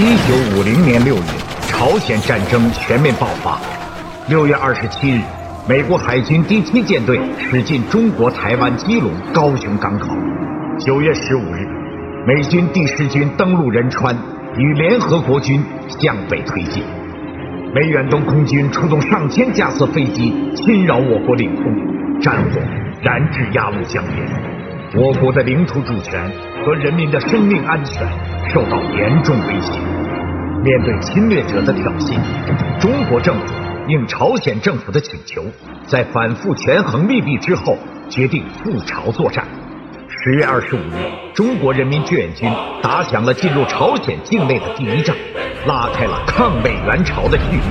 一九五零年六月，朝鲜战争全面爆发。六月二十七日，美国海军第七舰队驶进中国台湾基隆、高雄港口。九月十五日，美军第十军登陆仁川，与联合国军向北推进。美远东空军出动上千架次飞机侵扰我国领空，战火燃至鸭绿江边，我国的领土主权和人民的生命安全受到严重威胁。面对侵略者的挑衅，中国政府应朝鲜政府的请求，在反复权衡利弊之后，决定赴朝作战。十月二十五日，中国人民志愿军打响了进入朝鲜境内的第一仗，拉开了抗美援朝的序幕。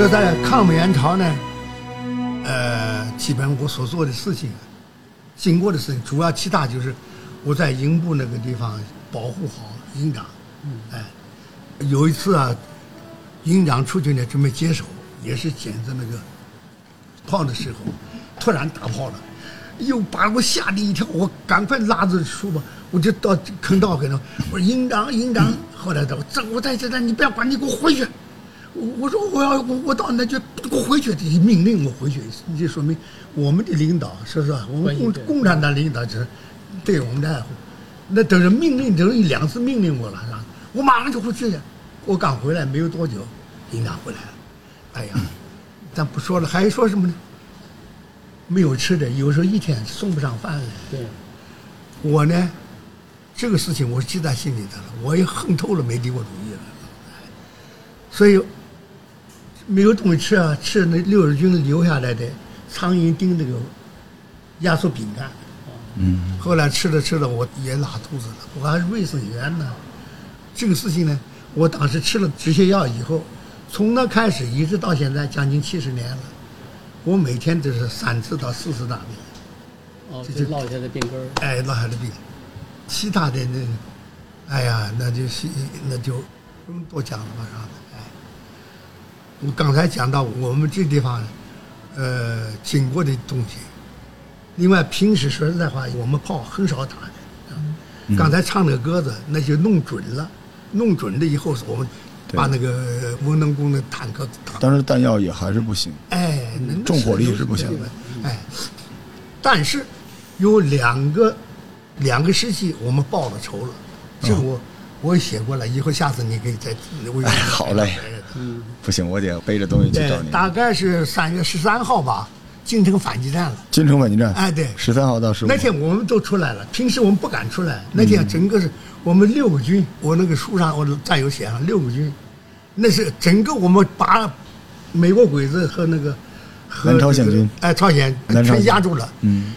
这在抗美援朝呢，呃，基本我所做的事情，经过的事情，主要其他就是我在营部那个地方保护好营长，哎，有一次啊，营长出去呢准备接手，也是捡着那个炮的时候，突然打炮了，又把我吓了一跳，我赶快拉着书包，我就到坑道跟头，我说营长营长，后来他说这我在这呢，你不要管，你给我回去。我我说我要我我到那就给我回去，得命令我回去，你就说明我们的领导是不是？我们共共产党领导是对我们的爱护，那等于命令等于两次命令我了，是吧？我马上就回去。我刚回来没有多久，营长回来了。哎呀，咱不说了，还说什么呢？没有吃的，有时候一天送不上饭来。对，我呢，这个事情我记在心里头了，我也恨透了没帝国主义了。所以没有东西吃啊，吃那六十军留下来的苍蝇叮那个压缩饼干。嗯，后来吃着吃着我也拉肚子了，我还是卫生员呢。这个事情呢，我当时吃了止泻药以后，从那开始一直到现在将近七十年了，我每天都是三次到四次大便。哦，这就落下的病根儿。哎，落下的病，其他的那，哎呀，那就是那就不用多讲了吧，是吧？哎，我刚才讲到我们这地方，呃，经过的东西。另外，平时说实在话，我们炮很少打的。啊刚才唱那个歌子，那就弄准了，弄准了以后，我们把那个文能宫的坦克打。当时弹药也还是不行。哎，那重火力是不行的。哎，但是有两个两个时期我们报了仇了，这个我、我也写过了，以后下次你可以再我哎，好嘞，嗯，不行，我得背着东西去找对，你。大概是三月十三号吧，京城反击战了。金城反击战，哎对十三号到十五。那天我们都出来了，平时我们不敢出来。那天整个是我们六个军，我那个书上我战友写上六个军，那是整个我们把美国鬼子和那个和南朝鲜军哎，朝鲜全压住了。嗯，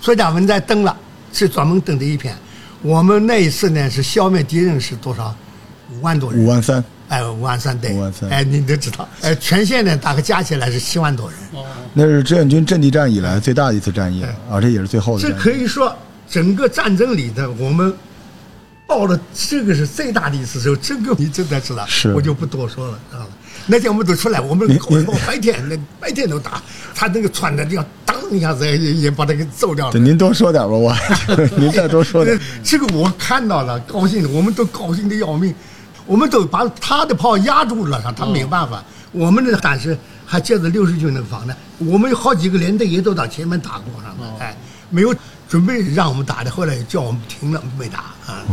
作家文在登了，是专门登的一篇。我们那一次呢是消灭敌人是多少？五万多人。五万三，哎，五万三对。五万三哎，你都知道。哎，全县呢大概加起来是七万多人。哦，那是志愿军阵地战以来最大的一次战役了，而且也是最后的这。可以说整个战争里的，我们报了这个是最大的一次时候，这个你真的知道，是我就不多说了，知道了。那天我们都出来，我们你搞什么白天那白天都打，他那个穿的这样，当一下子也也把他给揍掉了对，。您多说点吧，我 您再多说点。这个我看到了，高兴，我们都高兴的要命，我们都把他的炮压住了，他没有办法。我们呢，但是还借着六十军那个防呢，我们有好几个连队也都到前面打过上了，哎，没有准备让我们打的，后来叫我们停了，没打啊。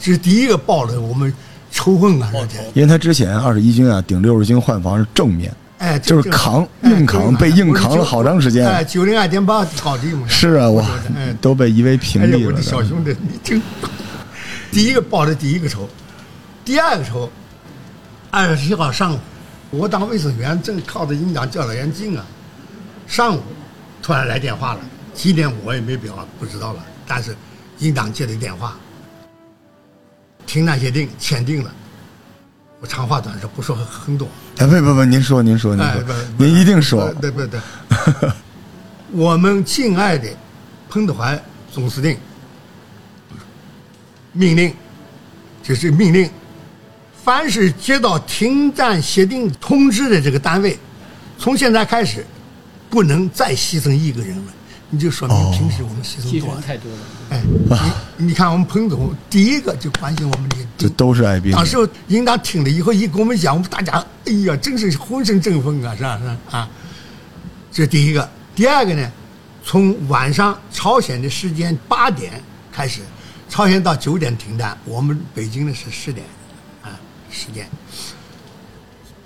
这是第一个报了我们仇恨啊，因为他之前二十一军啊顶六十军换防是正面，哎，就是扛哎硬扛被硬扛了好长时间。哎，九零二点八高地嘛。是啊，我哎，都被夷为平哎呀，我的地了。小兄弟，你听，第一个报的第一个仇，第二个仇，二十七号上午，我当卫生员正靠着营长教导员近啊，上午突然来电话了，几点我也没表不知道了，但是营长接的电话，停战协定签订了，我长话短说，不说很多。哎，不不不，您说您说您哎，说不，您一定说不。对不对？我们敬爱的彭德怀总司令命令，就是命令，凡是接到停战协定通知的这个单位，从现在开始，不能再牺牲一个人了。你就说明哦平时我们牺牲牺多少？牲太多了。哎，你你看我们彭总第一个就关心我们这些这都是爱兵。当时应当听了以后，一跟我们讲，我们大家哎呀，真是浑身振奋啊，是吧？是吧啊，这第一个。第二个呢，从晚上朝鲜的时间八点开始，朝鲜到九点停战，我们北京呢是十点，啊，时间。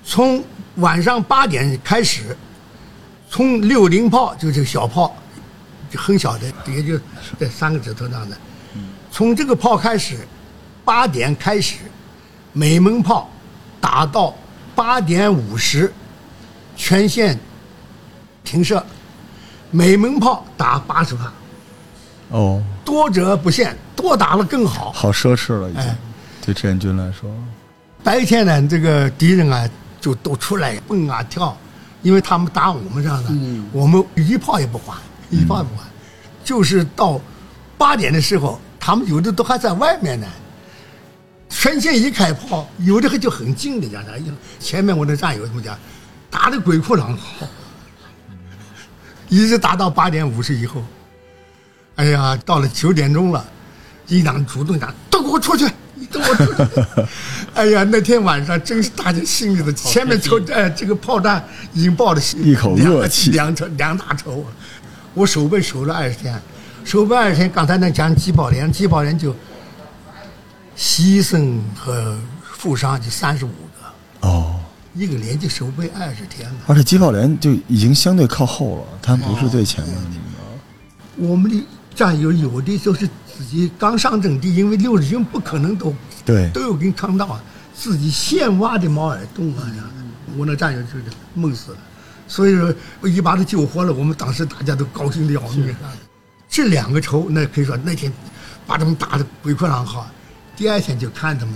从晚上八点开始，从六零炮就这个小炮，就很小的，也就这三个指头那样的。从这个炮开始，八点开始，每门炮打到八点五十，全线停射，每门炮打八十发，哦，多者不限，多打了更好。好奢侈了，已经哎对志愿军来说。白天呢，这个敌人啊就都出来蹦啊跳，因为他们打我们这样的，我们一炮也不还，一炮也不还，就是到八点的时候，他们有的都还在外面呢。全线一开炮，有的还就很近的讲啥，前面我的战友怎么讲，打的鬼哭狼嚎，一直打到八点五十以后，哎呀，到了九点钟了，一党主动讲：“都给我出去！你都给我！”哎呀，那天晚上真是大家心里的前面抽哎这个炮弹已经爆的一口热气两两两大筹啊！我守备守了二十天，守备二十天，刚才那讲季宝连，季宝连就牺牲和负伤就三十五个，哦，一个连就守备二十天了。而且机炮连就已经相对靠后了，他不是最前面的那个。我们的战友有的都是自己刚上阵地，因为六十军不可能都对都有给你看到啊，自己现挖的猫耳洞啊我那战友就是闷死了，所以说我一把他救活了，我们当时大家都高兴的要命啊。这两个仇，那可以说那天把他们打的鬼哭狼嚎，第二天就看他们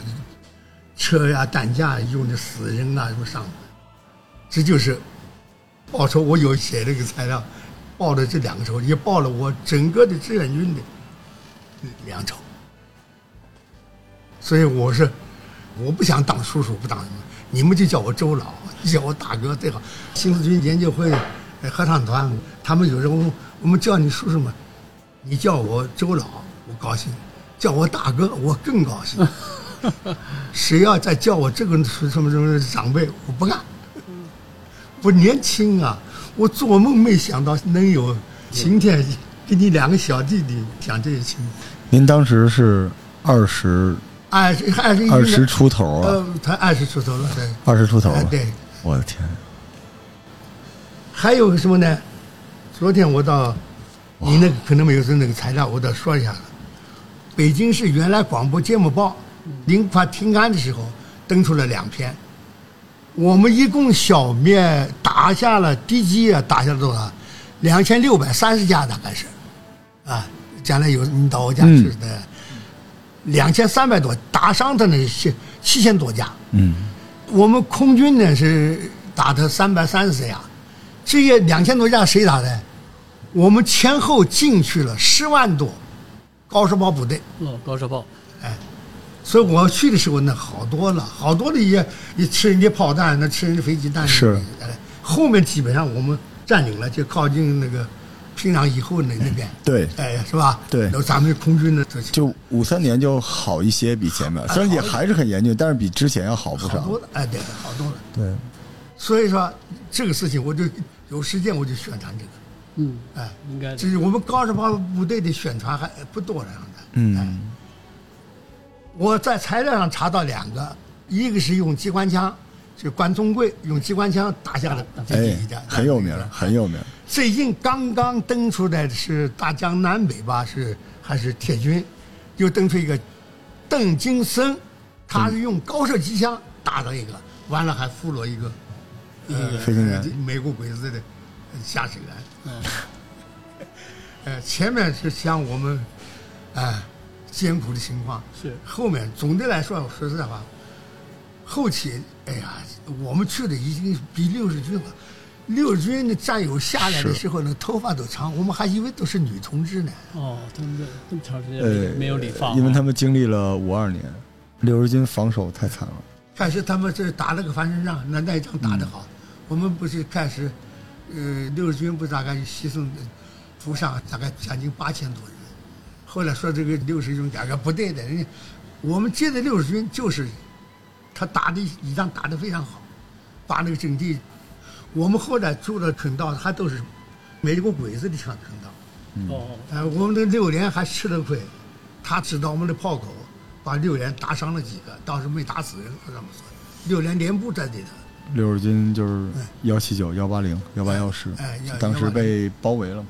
车呀、担架用的死人啊什么上，这就是报仇。我有写这个材料，报了这两个仇，也报了我整个的志愿军的两仇。所以我是我不想当叔叔，不当什么，你们就叫我周老，叫我大哥最好。新四军研究会、呃合唱团，他们有时候我们叫你叔叔嘛，你叫我周老，我高兴；叫我大哥，我更高兴。谁要再叫我这个什么什么长辈，我不干。我年轻啊，我做梦没想到能有晴天给你两个小弟弟讲这些情。您当时是二十二十二十一二十出头啊，呃，他二十出头了，对。二十出头了。哎对，我的天，还有什么呢？昨天我到，你那个可能没有是那个材料，我得说一下了。北京市原来广播节目报临快停刊的时候登出了两篇，我们一共消灭打下了敌机啊，打下了多少？两千六百三十架大概是，啊，将来有你到我家嗯去的，两千三百多，打伤的呢是七千多架。嗯，我们空军呢是打的三百三十架，这些两千多架谁打的？我们前后进去了十万多高射炮部队，哦，高射炮，哎，所以我去的时候那好多了，好多的也也吃人家炮弹，那吃人家飞机弹。是哎，后面基本上我们占领了，就靠近那个平壤以后那那边，对哎，是吧？对然后咱们空军呢，就五三年就好一些，比前面虽然也还是很严峻，但是比之前要好不少好多。了，哎，对，好多了。对，所以说这个事情，我就有时间我就宣传这个。嗯，哎，应该的这是我们高射炮部队的宣传还不多这样的。哎嗯，我在材料上查到两个，一个是用机关枪，就关中贵用机关枪打下的这哎一架，，很有名，很有名。最近刚刚登出来的是大江南北吧，是还是铁军，又登出一个邓金森，他是用高射机枪打了一个，完了还俘虏一个呃飞行员美国鬼子的驾驶员。呃，前面是像我们，哎、艰苦的情况，是后面总的来说，说实在话，后期，哎呀，我们去的已经比六十军了。六十军的战友下来的时候，那头发都长，我们还以为都是女同志呢。哦，他们这这么长时间呃没没有理发啊，因为他们经历了五二年，六十军防守太惨了。开始他们这打了个翻身仗，那那一仗打得好。我们不是开始，呃，六十军不大概牺牲的负伤大概将近八千多人。后来说这个六十军大概不对的，人家我们接的六十军就是他打的一仗打得非常好，把那个阵地，我们后来住的坑道还都是美国鬼子的枪坑道。哦，呃，我们的六连还吃了亏，他知道我们的炮口，把六连打伤了几个，倒是没打死人，这么说。六连连部在里头，六十军就是幺七九、幺八零、幺八幺师哎幺，当时被包围了嘛，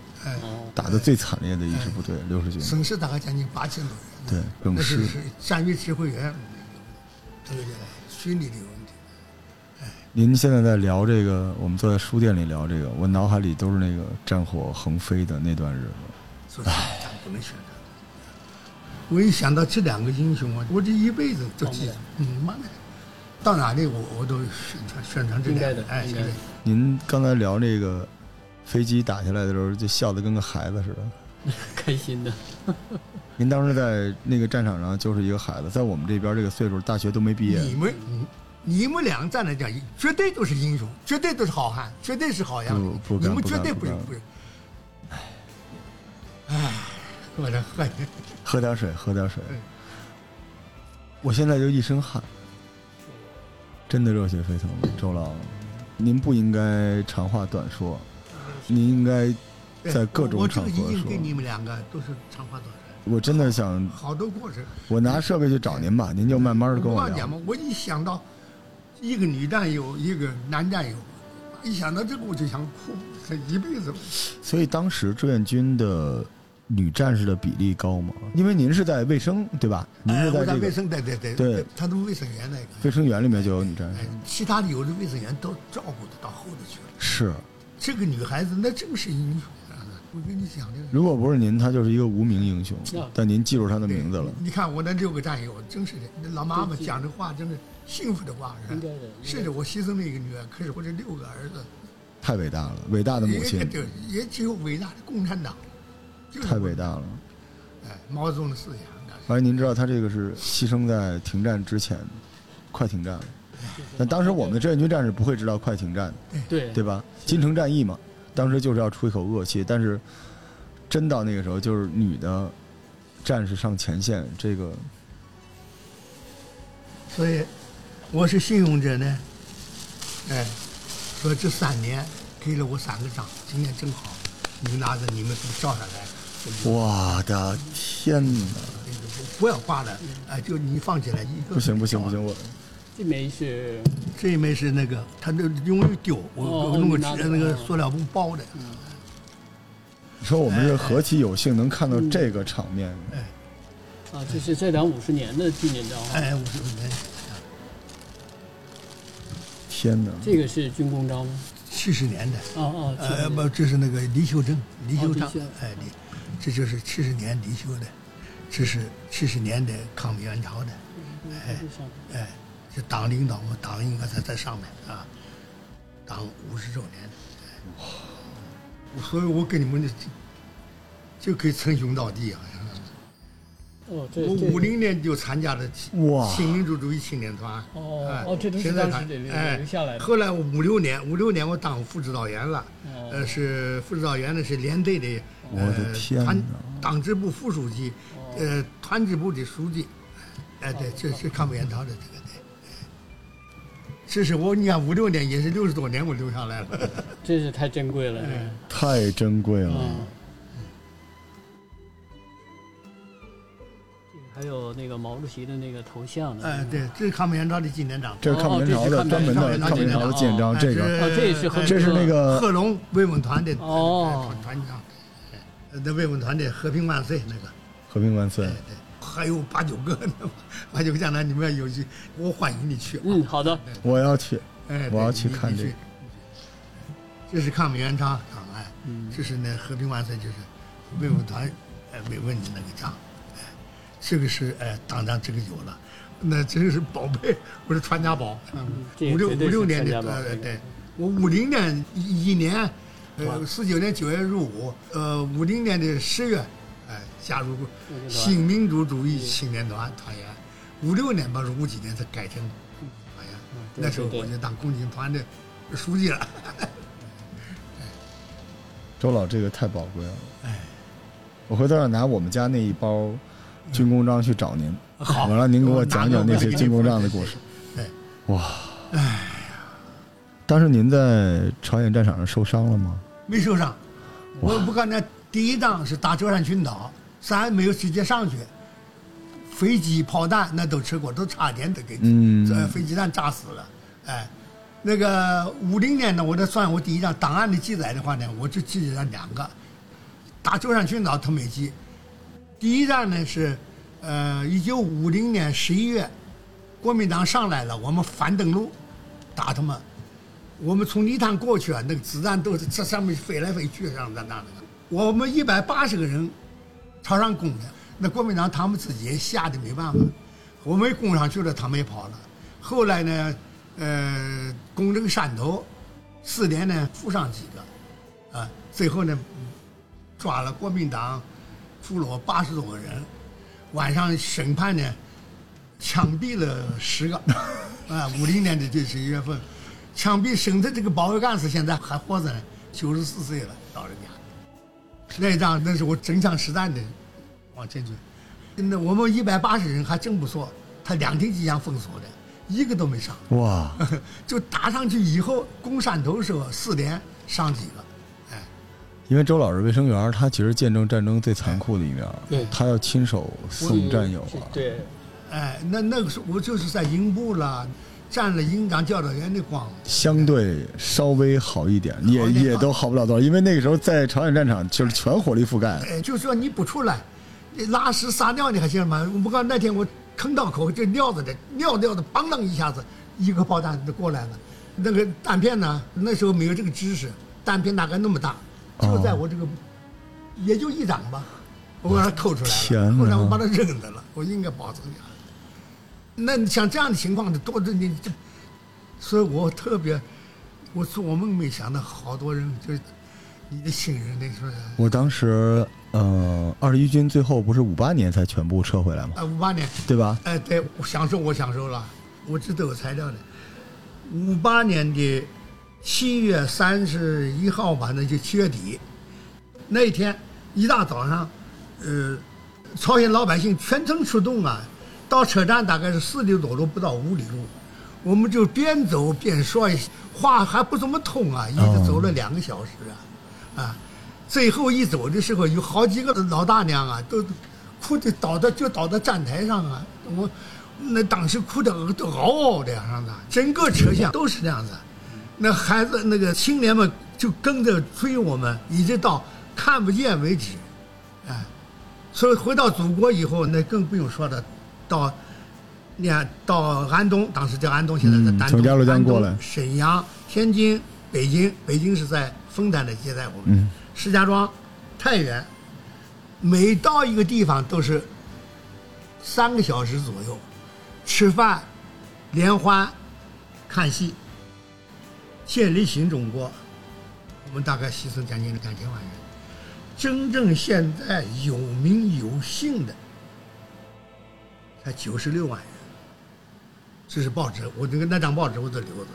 打的最惨烈的一支部队，六十军。损失大概将近八千多人。对，耿师。是是战略指挥员，这个训练的问题。您现在在聊这个，我们坐在书店里聊这个，我脑海里都是那个战火横飞的那段日子。所以咱不能宣传。我一想到这两个英雄啊，我这一辈子都记得。嗯，妈的，到哪里我我都宣传宣传这应该的两个。哎，应该的您刚才聊这个飞机打下来的时候，就笑得跟个孩子似的。开心的，您当时在那个战场上就是一个孩子，在我们这边这个岁数，大学都没毕业。你们，你你们两个站来讲，绝对都是英雄，绝对都是好汉，绝对是好样的。不不你们绝对不敢不不是不是。唉，我这喝喝点水，喝点水嗯。我现在就一身汗，真的热血沸腾。周老，您不应该长话短说，您应该在各种场合说已经给。你们两个都是长话短说，我真的想，好多故事。我拿设备去找您吧，您就慢慢的跟我聊。我讲嘛，我一想到一个女战友，一个男战友，一想到这个我就想哭，这一辈子。所以当时志愿军的女战士的比例高吗？因为您是在卫生对吧？您哎，是在卫生，对对对对他们卫生员那个，卫生员里面就有女战哎士，，其他的有的卫生员都照顾的到后头去了。是。这个女孩子那正是英雄啊！我跟你讲这个。如果不是您，她就是一个无名英雄啊。但您记住她的名字了。你看我那六个战友，真是的，那老妈妈讲这话真是幸福的话，是吧应该的应该的是的，我牺牲了一个女儿，可是我这六个儿子，太伟大了，伟大的母亲也，只有伟大的共产党，就是太伟大了。哎，毛泽东的思想，那是而您知道，他这个是牺牲在停战之前，快停战了。但当时我们的志愿军战士不会知道快艇战，对对吧？金城战役嘛，当时就是要出一口恶气。但是真到那个时候，就是女的战士上前线，这个所以我是信用者呢，哎，说这三年给了我三个章，今年正好，你们拿着你们都照下来，我的天哪！不要挂了，哎，就你放起来一个不行不行不行，，我这枚是这一枚是那个，他那容易丢，我哦我弄个纸那个哦。塑料布包的，你说我们是何其有幸能看到这个场面。啊，这是这两五十年的纪念章啊，哎，五十年，天哪！这个是军功章吗？七十年的。哦哦，呃，不，这是那个李秀珍，李秀章。哎，李，这就是七十年离休的，这是七十年的抗美援朝的，哎哎，这党领导嘛，党应该在在上面啊，党五十周年所以我跟你们的就可以称兄道弟啊。哦，这我五零年就参加了哇新民主主义青年团。哦哎哦这都是现在当时留下来的后来我五六年，五六年我当副指导员了。哦呃，是副指导员呢，是连队的。我的呃团天哪党支部副书记，哦呃，团支部的书记。哎，对，这是抗美援朝的这个对。这是我，你看五六年也是六十多年我留下来了。真是太珍贵了，太珍贵了。嗯。这个还有那个毛主席的那个头像呢。哎，对，这是抗美援朝的纪念章。这是抗美援朝的专门的抗抗美援朝的纪念章，哎这个哦这也是和这是那个贺龙慰问团的哦团团长，呃那慰问团的和平万岁那个，和平万岁对。对，还有八九个呢，八九个将来你们要有去，我欢迎你去啊。嗯，好的，我要去，哎，我要去去看这个。这是抗美援朝档案，嗯这是那和平万岁，就是慰问团，呃，慰问的那个章，哎，这个是哎，当然这个有了，那真是宝贝，我是传家宝。这五六五六年的呃对，我五零年一一年，呃四九年九月入伍，呃五零年的十月，哎加入团新民主主义青年团团员，五六年吧，是五几年才改成团员，那时候我就当共青团的书记了。周老这个太宝贵了。哎，我回头要拿我们家那一包军功章去找您，好。完了您给我讲讲那些军功章的故事。对，哇，哎呀，当时您在朝鲜战场上受伤了吗？没受伤。我不看那第一仗是打舟山群岛，咱没有直接上去，飞机、炮弹那都吃过，都差点都给嗯这飞机弹炸死了。哎，那个五零年呢，我这算我第一张档案的记载的话呢，我就记了两个，打舟山群岛他没记。第一站呢是，呃，一九五零年十一月，国民党上来了，我们反登陆，打他们。我们从泥潭过去啊，那个子弹都是这上面飞来飞去，上在那那个。我们一百八十个人朝上攻的，那国民党他们自己也吓得没办法，我们攻上去了，他们也跑了。后来呢，呃，攻这个山头，四连呢负伤几个，啊，最后呢抓了国民党俘虏八十多个人，晚上审判呢枪毙了十个，啊，五零年的这十一月份，枪毙省的这个保卫干事现在还活着呢，九十四岁了，老人家。那一仗那是我真枪实弹的往前追，那我们一百八十人还真不错，他两挺机枪封锁的，一个都没上。哇，就打上去以后，攻山头时候四连上几个，哎，因为周老师卫生员，他其实见证战争最残酷的一面，对。他要亲手送战友啊。对，哎，那那个时候我就是在营部了，占了营长教导员的光，相对稍微好一点，也也都好不了多少，因为那个时候在朝鲜战场就是全火力覆盖。哎，就说你不出来，你拉屎撒尿你还行吗？我不告那天我坑道口这尿子的尿尿的，邦当一下子，一个炮弹就过来了。那个弹片呢，那时候没有这个知识，弹片大概那么大，就在我这个，也就一掌吧，我把它抠出来了，后来我把它扔的了，我应该保存下来。那像这样的情况的多的你这，所以我特别，我做我们没想到好多人就是你的亲人那时候。我当时，呃，二十一军最后不是五八年才全部撤回来吗？呃，五八年，对吧？哎，对，我享受我享受了，我这都有材料的。五八年的七月三十一号吧，那就七月底，那一天一大早上，呃，朝鲜老百姓全城出动啊，到车站大概是四里多路，不到五里路，我们就边走边说，话还不怎么通啊，一直走了两个小时啊，啊，最后一走的时候，有好几个老大娘啊，都哭的倒在就倒在站台上啊，我那当时哭的都嗷嗷的样子，整个车厢都是这样子。那孩子那个青年们就跟着追我们，一直到看不见为止，哎，所以回到祖国以后，那更不用说了，到你看到安东，当时叫安东，现在在丹东，嗯从江过来安东沈阳、天津、北京，北京是在丰台的接待我们，嗯石家庄、太原，每到一个地方都是三个小时左右，吃饭、联欢、看戏。建立新中国，我们大概牺牲将近两千万人。真正现在有名有姓的，才九十六万元。这是报纸，我那个那张报纸我都留着了。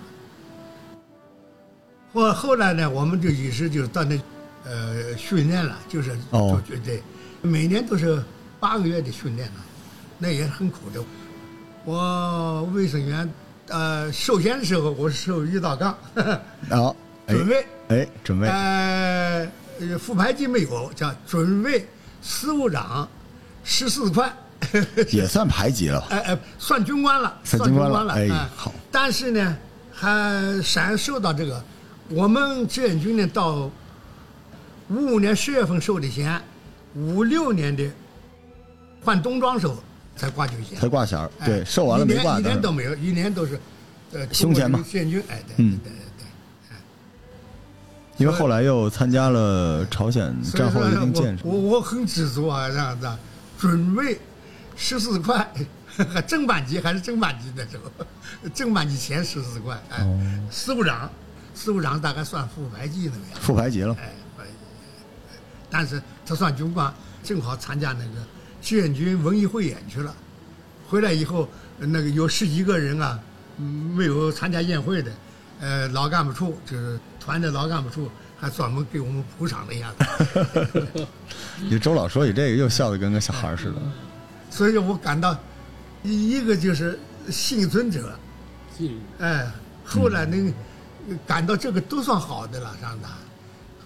后后来呢，我们就一直就到那呃训练了，就是哦就对，每年都是八个月的训练了，那也很苦的。我卫生员呃受检的时候，我是受一道杠，好，哎准备哎，准备，呃呃副排级没有，叫准备司务长十四块。也算排级了？哎哎，算军官了，算军官了了。哎好但是呢，还闪受到这个，我们志愿军呢，到五五年十月份受的衔，五六年的换冬装时候才挂军衔，才挂衔对，受完了没挂，一年一年都没有，一年都是，呃，胸前嘛志愿军，哎，对嗯对对对。因为后来又参加了朝鲜战后的一定建设我，我我很知足啊，这样子啊，准备十四块，正班级还是正班级的时候，正班级前十四块，哎，哦司部长，司部长大概算副排级那个样。副排级了。哎，哎但是他算军官，正好参加那个志愿军文艺汇演去了，回来以后，那个有十几个人啊，嗯没有参加宴会的，呃，老干部处就是团的老干部处还专门给我们补偿了一下子 你周老说起这个，又笑得跟个小孩似的。所以我感到，一个就是幸存者，纪律哎，后来能感到这个都算好的了，让他。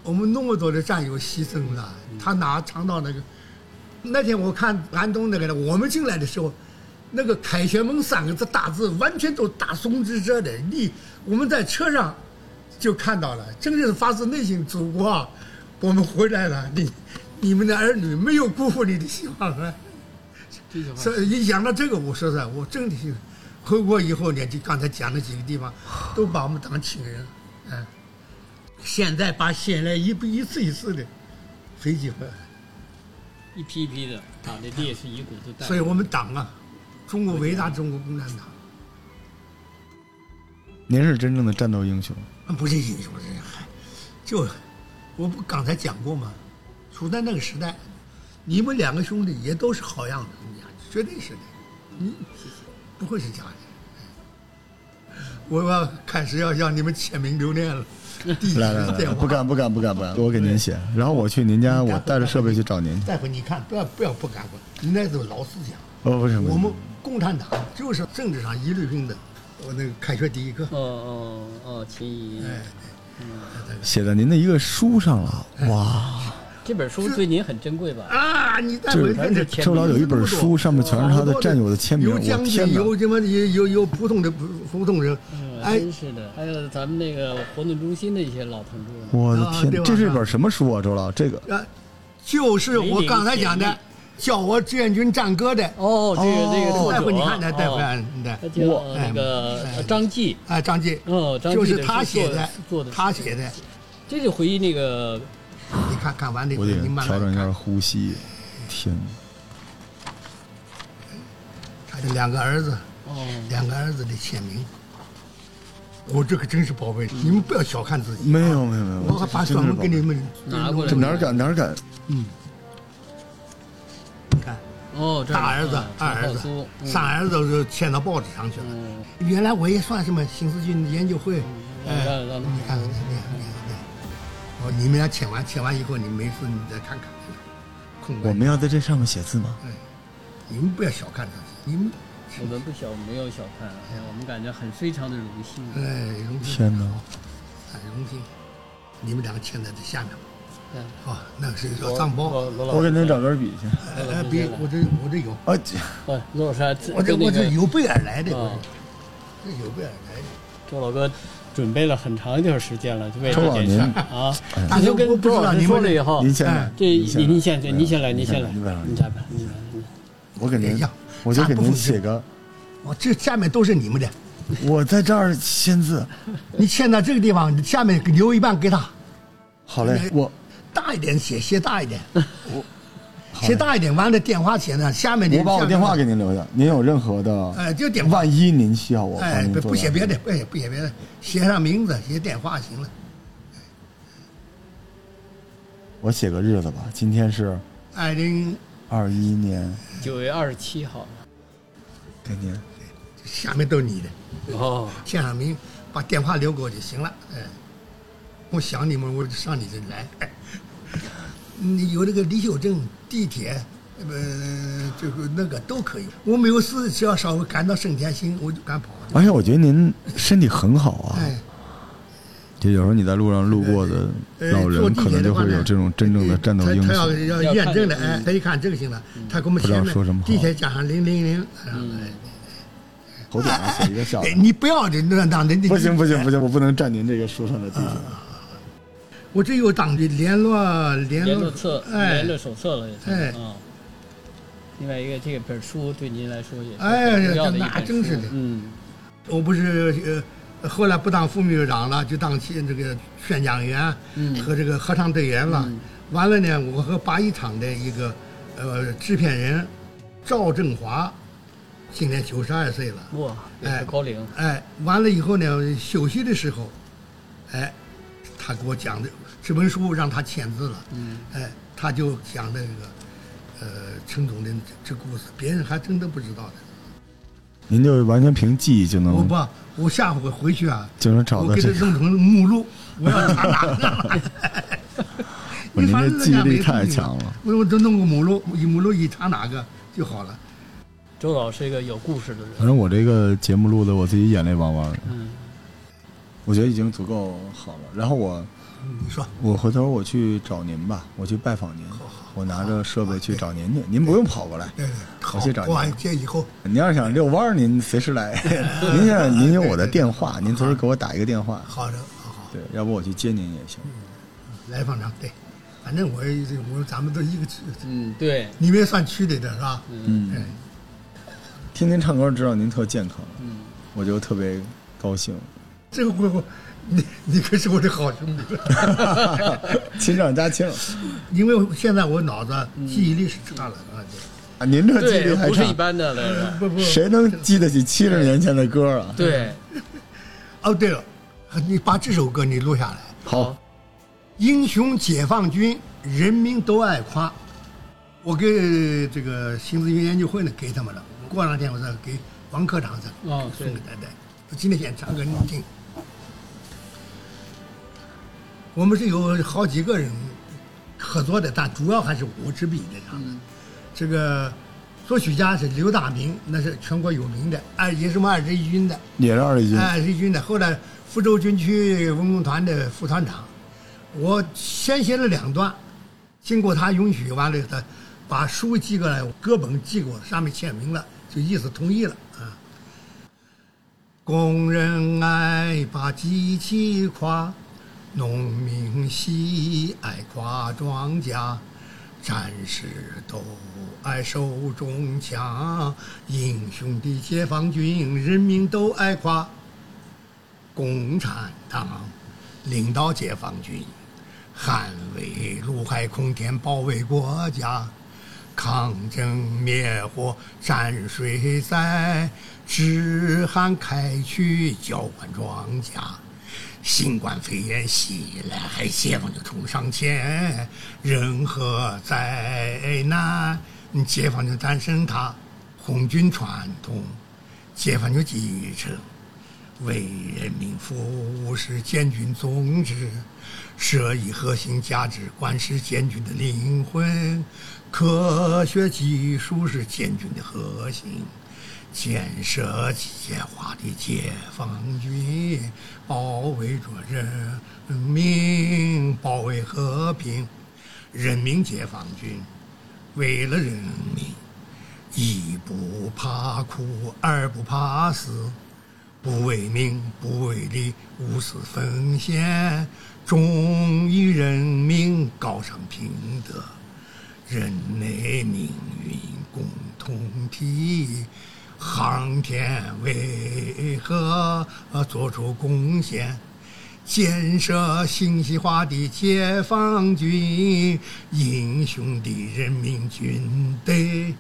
我们那么多的战友牺牲了，他哪尝到那个？那天我看安东那个，我们进来的时候，那个“凯旋门”三个字大字完全都大松之遮的，你我们在车上就看到了，真是发自内心，祖国啊，我们回来了，你你们的儿女没有辜负你的希望啊。所以一想到这个，我说实在，我真的是回国以后呢，就刚才讲的几个地方，都把我们当亲人，嗯。现在把现在一步一次一次的飞机回来，一批一批的把这烈士遗骨都带。所以我们党啊，中国伟大中国共产党，您是真正的战斗英雄。不是英雄，这还就我不刚才讲过吗？处在那个时代，你们两个兄弟也都是好样的，绝对是的，你不会是假的。我要开始要向你们签名留念了，来来来，不敢不敢不敢不敢，我给您写，然后我去您家，我带着设备去找您大夫你看，不要不要不敢不，你那都是老思想。哦，不是，不是我们共产党就是政治上一律平等。我那个开学第一课，哦哦哦，秦怡，哎，写在您的一个书上了，哇！这本书对您很珍贵吧？啊，你待就是会看这周老有一本书，上面全是他的战友的签名，我有将！军，有什么有有有普通的普普通人，嗯，哎，真是的。还有咱们那个活动中心的一些老同志，我的天这是一本什么书啊？周老，这个啊，就是我刚才讲的叫我志愿军战歌的，哦，这个这个作者，待会你看，待待会哦看，对他，叫那个哎张继，啊，张继，哦，张继的就是他写的做的，他写的，这就回忆那个你看看完了以后，我得你慢调整一下，呼吸。天，他的两个儿子，哦，两个儿子的签名，我这可真是宝贝，你们不要小看自己，没有没有没有，我还把专门给你们拿过来。这哪儿敢哪儿敢？你看。哦，这大儿子啊、二儿子三儿子都是签到报纸上去了。嗯，原来我也算什么新四军研究会，哎，你看，你看，你看，哦，你们俩签完，签完以后，你没事你再看看，空白我们要在这上面写字吗？你们不要小看自己，你们我们不小，没有小看，哎呀，我们感觉很非常的荣幸。哎，荣幸，天哪！很荣幸，你们两个签在这下面。嗯哦，那个是一个账包，我给您找根笔去。哎，笔我这我这有，啊，罗老师我这我这有备而来的，这有备而来的。周老哥准备了很长一段时间了，就为了这件事儿啊。但是就跟我不知周老师道你说了以后，您先来哎，这您您先，您先来，您先来，您来，您来吧，您来。我给您我就给您写个，我这下面都是你们的，我在这儿签字。你签到这个地方，下面留一半给他。好嘞，我大一点写，写大一点，好 嘞写大一点。完了电话写呢，下面您我把我电话给。您留下，您有任何的，哎，就电话。万一您需要我哎，不不写别的，不写不写别的，写上名字，写电话行了。我写个日子吧，今天是二零二一年，九月二十七号。给您。下面都是你的，哦，签上名，把电话留给我就行了。哎，我想你们，我就上你这里来。有那个李秀珍地铁，呃，就是那个都可以。我没有事，只要稍微感到身体还行，我就敢跑。而且我觉得您身体很好啊，哎，就有时候你在路上路过的呃老人，可能就会有这种真正的战斗英雄他要。要要验证的，哎，他一看这个行了，他给我们不知道说什么好地铁加上零零零，哎头顶上写一个笑 哎，你不要这那当人不行不行不行，我不能占您这个书上的地方。我这有党的联络联络册、哎联络手册了也是。另外一个，这本书对您来说也是哎很重要那真是的嗯，我不是呃后来不当副秘书长了，就当起这个宣讲员嗯和这个合唱队员了。嗯完了呢，我和八一厂的一个呃制片人赵振华，今年九十二岁了。哇，也哎是高龄。哎，完了以后呢，休息的时候，哎，他给我讲的这本书让他签字了，嗯，哎，他就讲那个，呃，陈总的这这故事，别人还真的不知道的。您就完全凭记忆就能我不，我下回回去啊，就能找到这个。给他弄成目录，我要查哪个 您这你反正记忆力太强了。我我都弄个目录，一目录一查哪个就好了。周老是一个有故事的人。反正我这个节目录的，我自己眼泪汪汪的，嗯，我觉得已经足够好了。然后我你说我回头我去找您吧，我去拜访您，我拿着设备去找您去，您不用跑过来。对，对我去找，你哇，这以后您要想遛弯儿，您随时来。您现在您有我的电话，您随时给我打一个电话。好的，好好。对，要不我去接您也行。来访长，对，反正我这我咱们都一个区，嗯，对，你们也算区里的是吧？嗯，哎，听您唱歌知道您特健康，嗯，我就特别高兴。这个我我你你可是我的好兄弟，亲上加亲因为现在我脑子记忆力是差了啊，啊！您这记忆力，还差不是一，般的了。不不谁能记得起七十年前的歌啊？对，哦对了，你把这首歌你录下来，好，英雄解放军，人民都爱夸。我给这个新资源研究会呢给他们了，过两天我再给王科长再哦对送给戴戴。我今天先唱给你听。我们是有好几个人合作的，但主要还是我执笔的唱的。这个作曲家是刘大明，那是全国有名的，二也是我们二十一军的。也是二十一军。二十一军的，后来福州军区文工团的副团长，我先写了两段，经过他允许，完了他把书寄过来，歌本寄过来，上面签名了，就意思同意了啊。工人爱把机器夸，农民喜爱夸庄稼，战士都爱手中枪，英雄的解放军，人民都爱夸。共产党领导解放军，捍卫陆海空天，保卫国家。抗争灭火战水灾，只喊开去浇灌庄稼。新冠肺炎袭来，解放就冲上前，任何灾难，解放就战胜它。红军传统，解放就继承。为人民服务是建军宗旨，设以核心价值观是建军的灵魂，科学技术是建军的核心，建设机械化的解放军，保卫着人民，保卫和平，人民解放军，为了人民，一不怕苦，二不怕死。不为名，不为利，无私奉献，忠于人民，高尚品德，人类命运共同体，航天为何做出贡献？建设信息化的解放军，英雄的人民军队。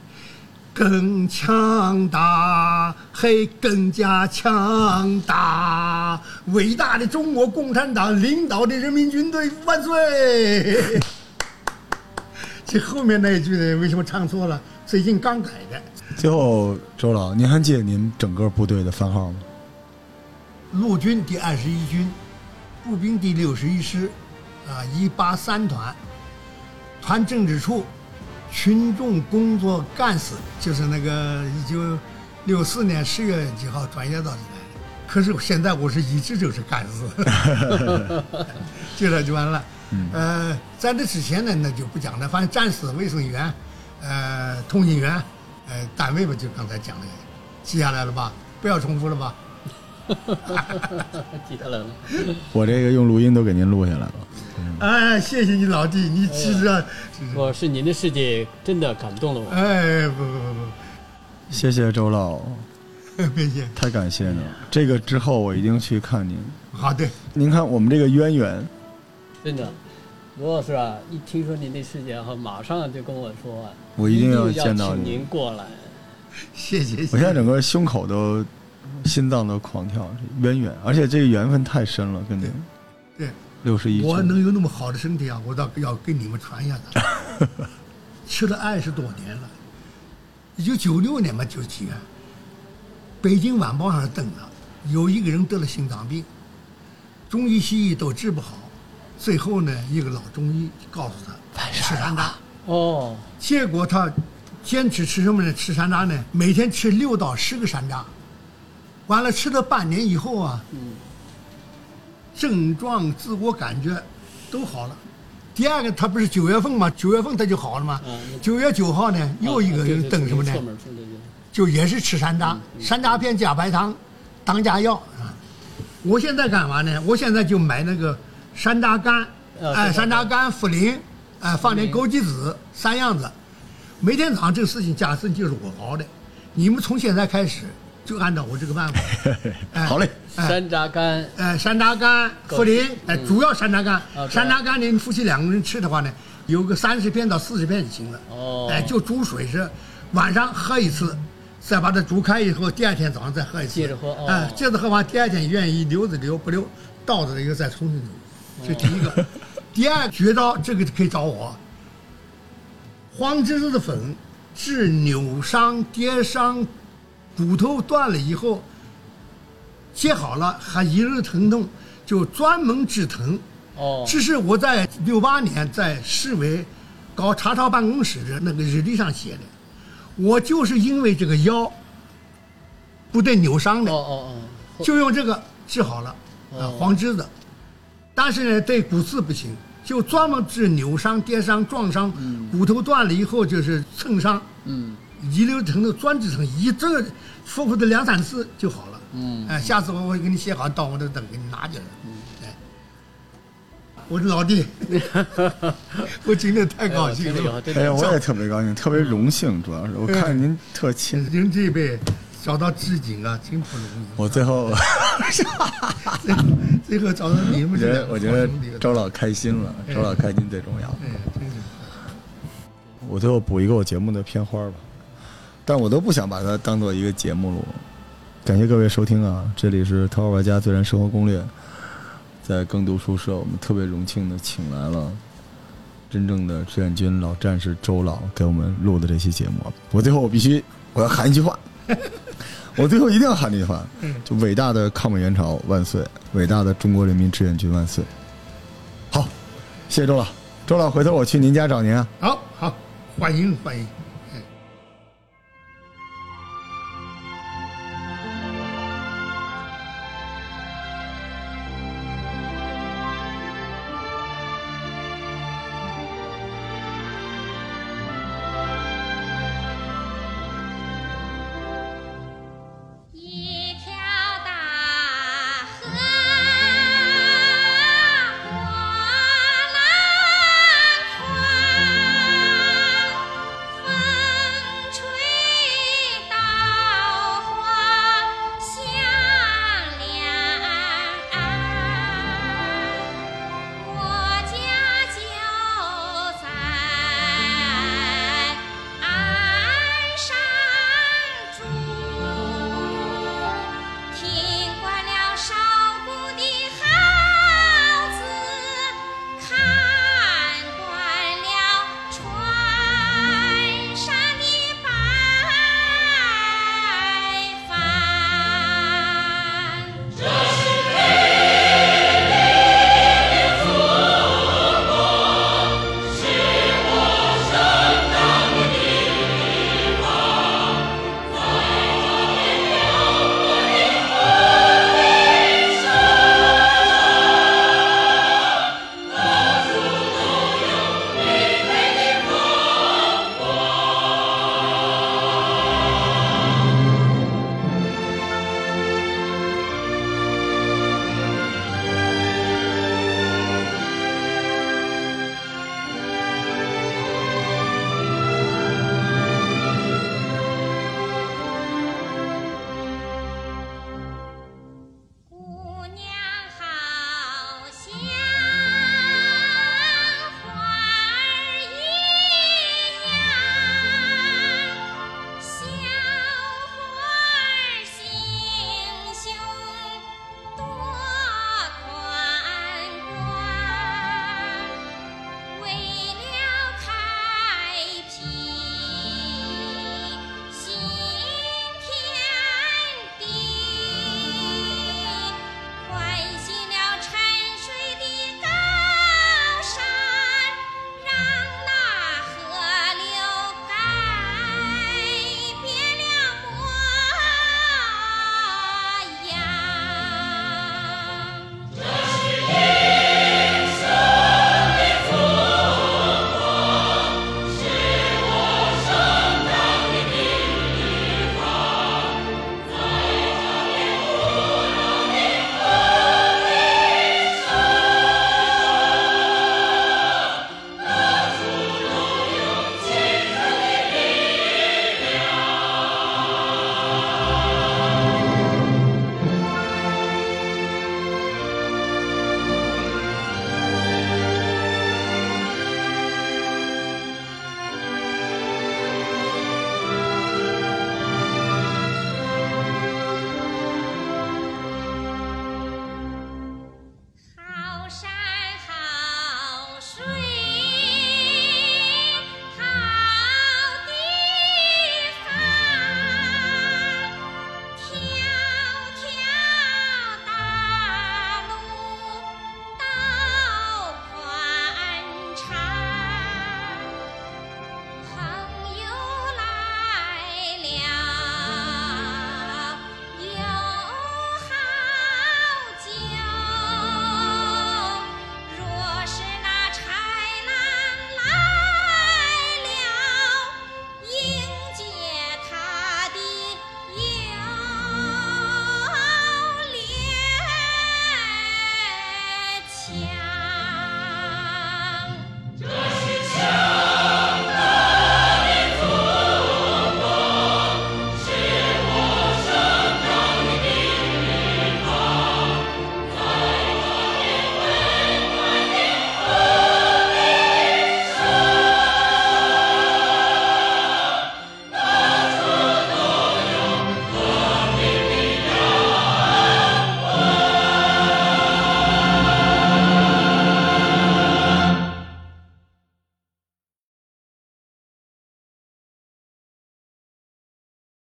更强大，嘿更加强大！伟大的中国共产党领导的人民军队万岁！这后面那一句呢？为什么唱错了？最近刚改的。最后，周老，您还记得您整个部队的番号吗？陆军第二十一军，步兵第六十一师，啊，一八三团，团政治处。群众工作干事就是那个一九六四年十月几号转业到这来的，可是现在我是一直就是干事，就 这就完了。呃，在这之前呢，那就不讲了，反正战士、卫生员、呃，通信员，呃，单位吧，就刚才讲的，记下来了吧？不要重复了吧？记下来了。我这个用录音都给您录下来了。哎，谢谢你老弟，你其实啊，我是您的世界，真的感动了我。哎，不不不不谢谢周老，不，别谢，太感谢了。这个之后我一定去看您。好的，您看我们这个渊源，真的，罗老师啊，一听说您的事件哈，马上就跟我说，我一定要见到您您过来。谢谢。我现在整个胸口都心脏都狂跳，渊源，而且这个缘分太深了，跟您对，六十一我能有那么好的身体啊，我倒要跟你们传一下。子。吃了二十多年了，一九九六年嘛，九几月，北京晚报上登了，有一个人得了心脏病，中医西医都治不好，最后呢，一个老中医告诉他吃山楂。哦，结果他坚持吃什么呢？吃山楂呢？每天吃六到十个山楂，完了吃了半年以后啊，症状、自我感觉都好了。第二个，他不是九月份嘛？九月份他就好了嘛。九月九号呢，又一个人登什么呢？就就也是吃山楂，山楂片加白糖，当家药啊。我现在干嘛呢？我现在就买那个山楂干，哎，山楂楂干、茯苓，哎，放点枸杞子，三样子。每天早上这个事情，假设就是我熬的，你们从现在开始就按照我这个办法。哎好嘞，哎山楂干，呃，山楂干、茯苓杞，哎，主要山楂干啊。山楂干呢，夫妻两个人吃的话呢，有个三十片到四十片就行了。哦哎，就煮水是晚上喝一次，再把它煮开以后，第二天早上再喝一次。接着喝哦哎，接着喝完，第二天愿意留着留，不留倒着一个再重新煮。这第一个，第二绝招，这个可以找我。黄栀子的粉治扭伤、跌伤、骨头断了以后，接好了还一日疼痛，就专门治疼。哦，这是我在六八年在市委搞查抄办公室的那个日历上写的。我就是因为这个腰不得扭伤的，哦哦哦，就用这个治好了，黄栀子。但是呢，对骨刺不行，就专门治扭伤、跌伤、撞伤，骨头断了以后就是蹭伤，嗯。遗留疼的专治疼，一这复复的两三次就好了。嗯，哎，下次我会给你写好，到我这等给你拿进来。哎，我的老弟，我今天太高兴了。哎呀，我也特别高兴，特别荣幸，主要是我看您特亲。您这一辈找到知景啊，真不容易。我最后，最后最后找到你们我觉这个得我觉得周老开心了，周老开心最重要。哎，真是。我最后补一个我节目的片花吧，但我都不想把它当做一个节目录。感谢各位收听啊！这里是《淘宝玩家自然生活攻略》，在耕读书社，我们特别荣幸的请来了真正的志愿军老战士周老给我们录的这期节目。我最后我必须我要喊一句话，我最后一定要喊这句话，就伟大的抗美援朝万岁，伟大的中国人民志愿军万岁！好，谢谢周老，周老，回头我去您家找您啊。好好，欢迎欢迎。